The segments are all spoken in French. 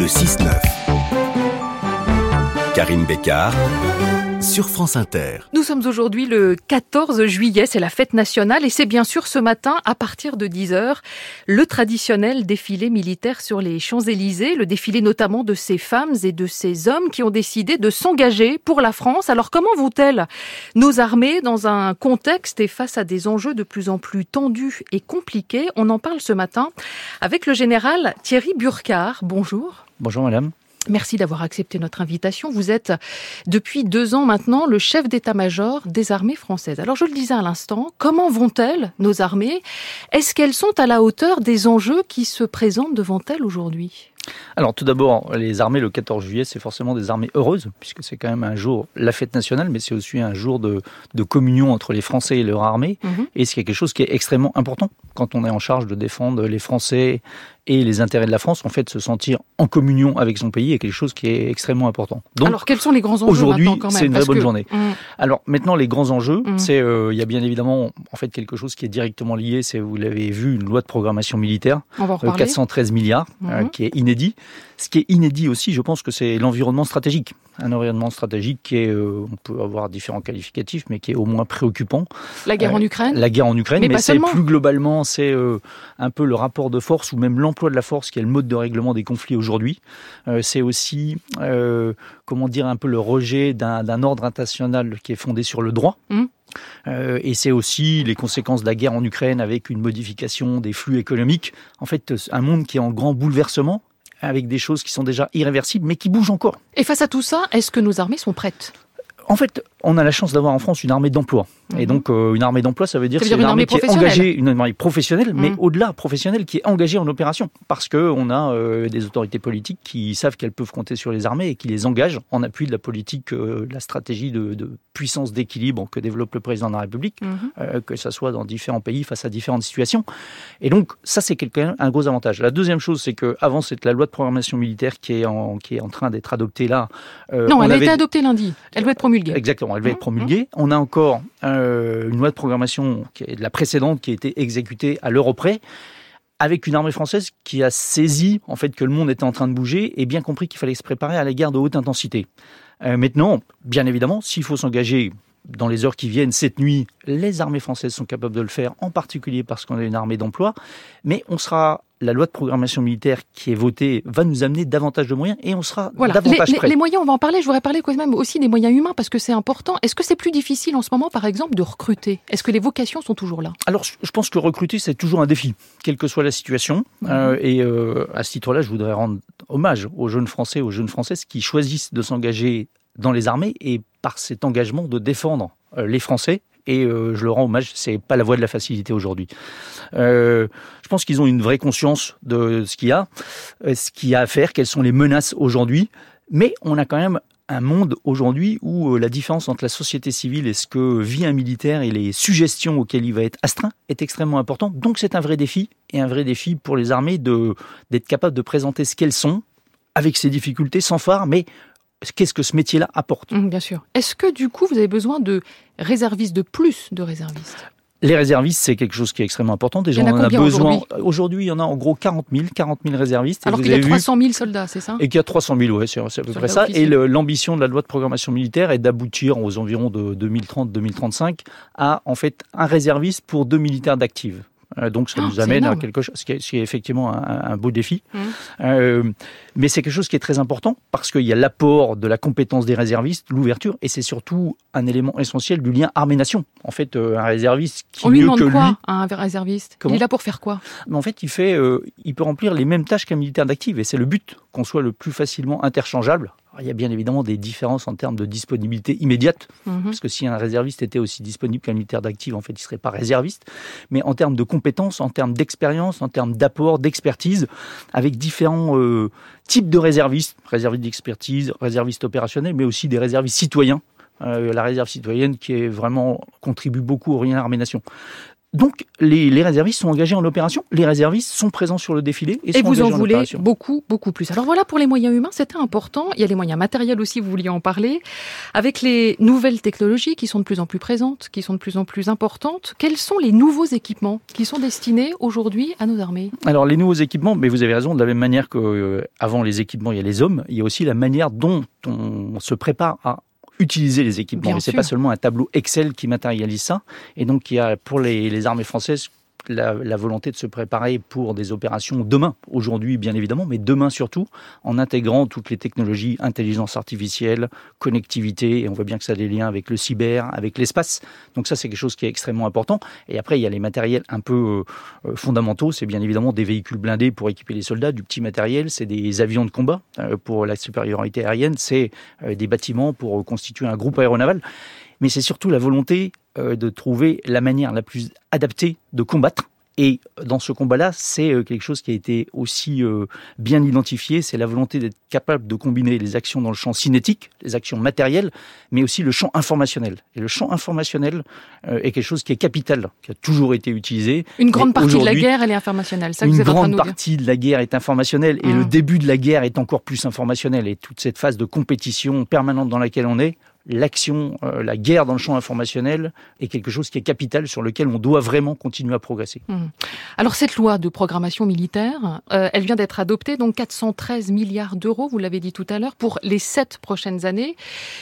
Le 6-9. Karine Bécard sur France Inter. Nous sommes aujourd'hui le 14 juillet, c'est la fête nationale et c'est bien sûr ce matin à partir de 10h le traditionnel défilé militaire sur les Champs-Élysées, le défilé notamment de ces femmes et de ces hommes qui ont décidé de s'engager pour la France. Alors comment vont-elles nos armées dans un contexte et face à des enjeux de plus en plus tendus et compliqués? On en parle ce matin avec le général Thierry Burkhardt. Bonjour. Bonjour madame. Merci d'avoir accepté notre invitation. Vous êtes depuis deux ans maintenant le chef d'état-major des armées françaises. Alors je le disais à l'instant, comment vont-elles, nos armées? Est-ce qu'elles sont à la hauteur des enjeux qui se présentent devant elles aujourd'hui? Alors tout d'abord, les armées le 14 juillet, c'est forcément des armées heureuses, puisque c'est quand même un jour, la fête nationale, mais c'est aussi un jour de, communion entre les Français et leur armée. Mhm. Et c'est quelque chose qui est extrêmement important quand on est en charge de défendre les Français et les intérêts de la France, en fait, se sentir en communion avec son pays est quelque chose qui est extrêmement important. Donc, Alors, quels sont les grands enjeux Aujourd'hui, c'est une vraie bonne journée. Mmh. Alors, maintenant, les grands enjeux, mmh. c'est, euh, il y a bien évidemment, en fait, quelque chose qui est directement lié, c'est, vous l'avez vu, une loi de programmation militaire, de 413 milliards, euh, mmh. qui est inédit. Ce qui est inédit aussi, je pense que c'est l'environnement stratégique un environnement stratégique qui est, euh, on peut avoir différents qualificatifs, mais qui est au moins préoccupant. La guerre en euh, Ukraine La guerre en Ukraine, mais, c'est plus globalement, c'est euh, un peu le rapport de force ou même l'emploi de la force qui est le mode de règlement des conflits aujourd'hui. c'est aussi, comment dire, un peu le rejet d'un ordre international qui est fondé sur le droit. Hum. et c'est aussi les conséquences de la guerre en Ukraine avec une modification des flux économiques. En fait, un monde qui est en grand bouleversement avec des choses qui sont déjà irréversibles, mais qui bougent encore. Et face à tout ça, est-ce que nos armées sont prêtes? En fait, on a la chance d'avoir en France une armée d'emploi. Et mhm. donc, euh, une armée d'emploi, ça veut dire, une, armée, qui est engagée, une armée professionnelle, mais mhm. au-delà professionnelle, qui est engagée en opération. Parce qu'on a euh, des autorités politiques qui savent qu'elles peuvent compter sur les armées et qui les engagent en appui de la politique, euh, la stratégie de, puissance d'équilibre que développe le président de la République, mhm. que ce soit dans différents pays face à différentes situations. Et donc, ça, c'est un gros avantage. La deuxième chose, c'est qu'avant, c'est la loi de programmation militaire qui est en, qui est en train d'être adoptée là. non, elle a été adoptée lundi. Elle doit être promulguée. Exactement elle va être promulguée. On a encore euh, une loi de programmation qui est de la précédente qui a été exécutée à l'euro près avec une armée française qui a saisi en fait que le monde était en train de bouger et bien compris qu'il fallait se préparer à la guerre de haute intensité. Euh, maintenant, bien évidemment, s'il faut s'engager dans les heures qui viennent, cette nuit, les armées françaises sont capables de le faire, en particulier parce qu'on a une armée d'emploi, mais on sera la loi de programmation militaire qui est votée va nous amener davantage de moyens et on sera davantage prêt. Les, moyens, on va en parler. Je voudrais parler quand même aussi des moyens humains parce que c'est important. Est-ce que c'est plus difficile en ce moment, par exemple, de recruter? Est-ce que les vocations sont toujours là? Alors, je pense que recruter, c'est toujours un défi, quelle que soit la situation. Euh, et euh, à ce titre-là, je voudrais rendre hommage aux jeunes Français, aux jeunes Françaises qui choisissent de s'engager dans les armées et par cet engagement de défendre euh, les Français et euh, je le rends hommage, c'est pas la voie de la facilité aujourd'hui. Euh, je pense qu'ils ont une vraie conscience de ce qu'il y a, ce qu'il y a à faire, quelles sont les menaces aujourd'hui, mais on a quand même un monde aujourd'hui où la différence entre la société civile et ce que vit un militaire et les suggestions auxquelles il va être astreint est extrêmement important. Donc c'est un vrai défi et un vrai défi pour les armées d'être capable de présenter ce qu'elles sont avec ses difficultés sans phare, mais qu'est-ce que ce métier-là apporte. Mmh, bien sûr. Est-ce que du coup, vous avez besoin de réservistes, de plus de réservistes? Les réservistes, c'est quelque chose qui est extrêmement important. Déjà, on en a besoin. Aujourd'hui, il y en a en gros 40 000, 40 000 réservistes. Alors qu'il y a 300 000 soldats, c'est ça? Et qu'il y a 300 000, ouais, c'est à peu près ça. Et l'ambition de la loi de programmation militaire est d'aboutir aux environs de 2030-2035 à, en fait, un réserviste pour deux militaires d'active. Euh, donc ça ah, nous amène à quelque chose, ce qui est, effectivement un, beau défi. Mmh. Euh, mais c'est quelque chose qui est très important parce qu'il y a l'apport de la compétence des réservistes, l'ouverture, et c'est surtout un élément essentiel du lien armée-nation. En fait, euh, un réserviste qui On lui demande que quoi un réserviste? Il est là pour faire quoi? Mais En fait, il fait, il peut remplir les mêmes tâches qu'un militaire d'active, et c'est le but qu'on soit le plus facilement interchangeable il y a bien évidemment des différences en termes de disponibilité immédiate, mhm. parce que si un réserviste était aussi disponible qu'un militaire d'active, en fait, il ne serait pas réserviste. Mais en termes de compétences, en termes d'expérience, en termes d'apport, d'expertise, avec différents euh, types de réservistes, réservistes d'expertise, réservistes opérationnels, mais aussi des réservistes citoyens. Euh, la réserve citoyenne qui est vraiment contribue beaucoup au rien armée nation. Donc, les, les, réservistes sont engagés en opération, les réservistes sont présents sur le défilé et, et vous en, en voulez beaucoup, beaucoup plus. Alors voilà, pour les moyens humains, c'était important. Il y a les moyens matériels aussi, vous vouliez en parler. Avec les nouvelles technologies qui sont de plus en plus présentes, qui sont de plus en plus importantes, quels sont les nouveaux équipements qui sont destinés aujourd'hui à nos armées? Alors, les nouveaux équipements, mais vous avez raison, de la même manière qu'avant euh, avant les équipements, il y a les hommes, il y a aussi la manière dont on se prépare à utiliser les équipements. Mais c'est pas seulement un tableau Excel qui matérialise ça. Et donc, il y a pour les, les armées françaises la, volonté de se préparer pour des opérations demain, aujourd'hui bien évidemment, mais demain surtout, en intégrant toutes les technologies, intelligence artificielle, connectivité, et on voit bien que ça a des liens avec le cyber, avec l'espace. Donc ça, c'est quelque chose qui est extrêmement important. Et après, il y a les matériels un peu euh, fondamentaux, c'est bien évidemment des véhicules blindés pour équiper les soldats, du petit matériel, c'est des avions de combat euh, pour la supériorité aérienne, c'est euh, des bâtiments pour constituer un groupe aéronaval mais c'est surtout la volonté euh, de trouver la manière la plus adaptée de combattre. Et dans ce combat-là, c'est euh, quelque chose qui a été aussi euh, bien identifié, c'est la volonté d'être capable de combiner les actions dans le champ cinétique, les actions matérielles, mais aussi le champ informationnel. Et le champ informationnel est quelque chose qui est capital, qui a toujours été utilisé. Une grande partie de la guerre, elle est informationnelle. Ça une vous grande partie de la guerre est informationnelle, et le mmh. début de la guerre est encore plus informationnel. Et toute cette phase de compétition permanente dans laquelle on est, l'action, euh, la guerre dans le champ informationnel est quelque chose qui est capital sur lequel on doit vraiment continuer à progresser. Mmh. Alors cette loi de programmation militaire, euh, elle vient d'être adoptée, donc 413 milliards d'euros, vous l'avez dit tout à l'heure, pour les sept prochaines années.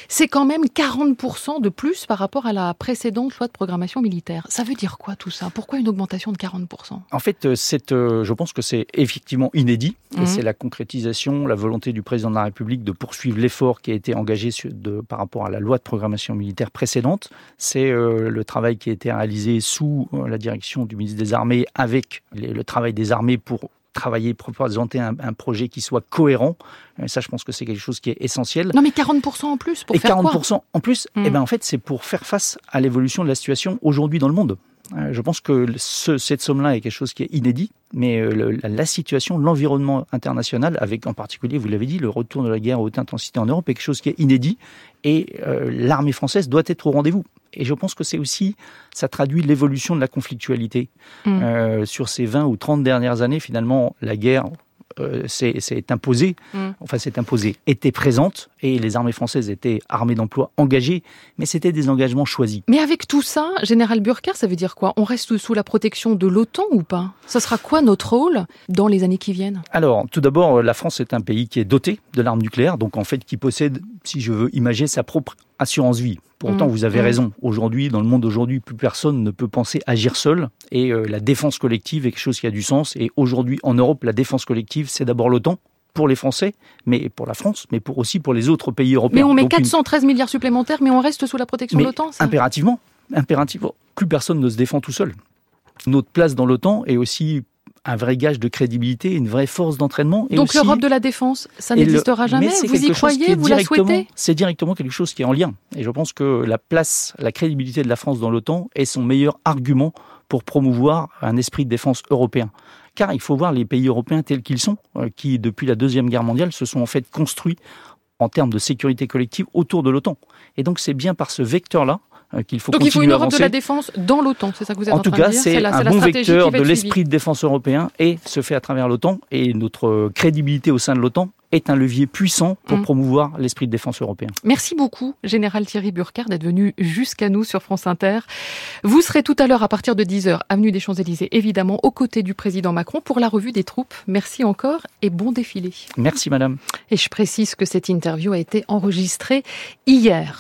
C'est quand même 40% de plus par rapport à la précédente loi de programmation militaire. Ça veut dire quoi tout ça? Pourquoi une augmentation de 40% En fait, euh, je pense que c'est effectivement inédit. Mmh. c'est la concrétisation, la volonté du président de la République de poursuivre l'effort qui a été engagé de, par rapport à la loi de programmation militaire précédente. C'est euh, le travail qui a été réalisé sous euh, la direction du ministre des Armées avec le travail des armées pour travailler, pour présenter un, projet qui soit cohérent. Et ça, je pense que c'est quelque chose qui est essentiel. Non, mais 40% en plus pour Et faire 40% en plus, mmh. eh ben, en fait, c'est pour faire face à l'évolution de la situation aujourd'hui dans le monde. Euh, je pense que cette somme-là est quelque chose qui est inédit, mais euh, la, situation, l'environnement international, avec en particulier, vous l'avez dit, le retour de la guerre à haute intensité en Europe est quelque chose qui est inédit, et euh, l'armée française doit être au rendez-vous. Et je pense que c'est aussi, ça traduit l'évolution de la conflictualité. Mmh. sur ces 20 ou 30 dernières années, finalement, la guerre, s'est euh, imposée, mm. enfin s'est imposée, était présente et les armées françaises étaient armées d'emploi engagées, mais c'était des engagements choisis. Mais avec tout ça, Général Burkhardt, ça veut dire quoi? On reste sous la protection de l'OTAN ou pas? Ça sera quoi notre rôle dans les années qui viennent? Alors, tout d'abord, la France est un pays qui est doté de l'arme nucléaire, donc en fait qui possède, si je veux imager, sa propre assurance vie. Pour autant, mm. vous avez mm. raison. Aujourd'hui, dans le monde d'aujourd'hui, plus personne ne peut penser agir seul. Et euh, la défense collective est quelque chose qui a du sens. Et aujourd'hui, en Europe, la défense collective, c'est d'abord l'OTAN pour les Français, mais pour la France, mais pour aussi pour les autres pays européens. Mais on met 413 milliards supplémentaires, mais on reste sous la protection de l'OTAN. Impérativement, impérativement. Plus personne ne se défend tout seul. Notre place dans l'OTAN est aussi un vrai gage de crédibilité, une vraie force d'entraînement. Donc l'Europe de la défense, ça n'existera jamais Vous y croyez Vous la souhaitez? C'est directement quelque chose qui est en lien. Et je pense que la place, la crédibilité de la France dans l'OTAN est son meilleur argument pour promouvoir un esprit de défense européen. Car il faut voir les pays européens tels qu'ils sont, euh, qui depuis la Deuxième Guerre mondiale se sont en fait construits en termes de sécurité collective autour de l'OTAN. Et donc c'est bien par ce vecteur-là qu'il faut Donc il faut une Europe de la défense dans l'OTAN, c'est ça que vous êtes en, en tout cas, c'est un bon vecteur de l'esprit de défense européen et se fait à travers l'OTAN et notre crédibilité au sein de l'OTAN est un levier puissant pour mm. promouvoir l'esprit de défense européen. Merci beaucoup, Général Thierry Burkhardt, d'être venu jusqu'à nous sur France Inter. Vous serez tout à l'heure à partir de 10h, avenue des Champs-Élysées, évidemment, aux côtés du président Macron pour la revue des troupes. Merci encore et bon défilé. Merci, madame. Et je précise que cette interview a été enregistrée hier.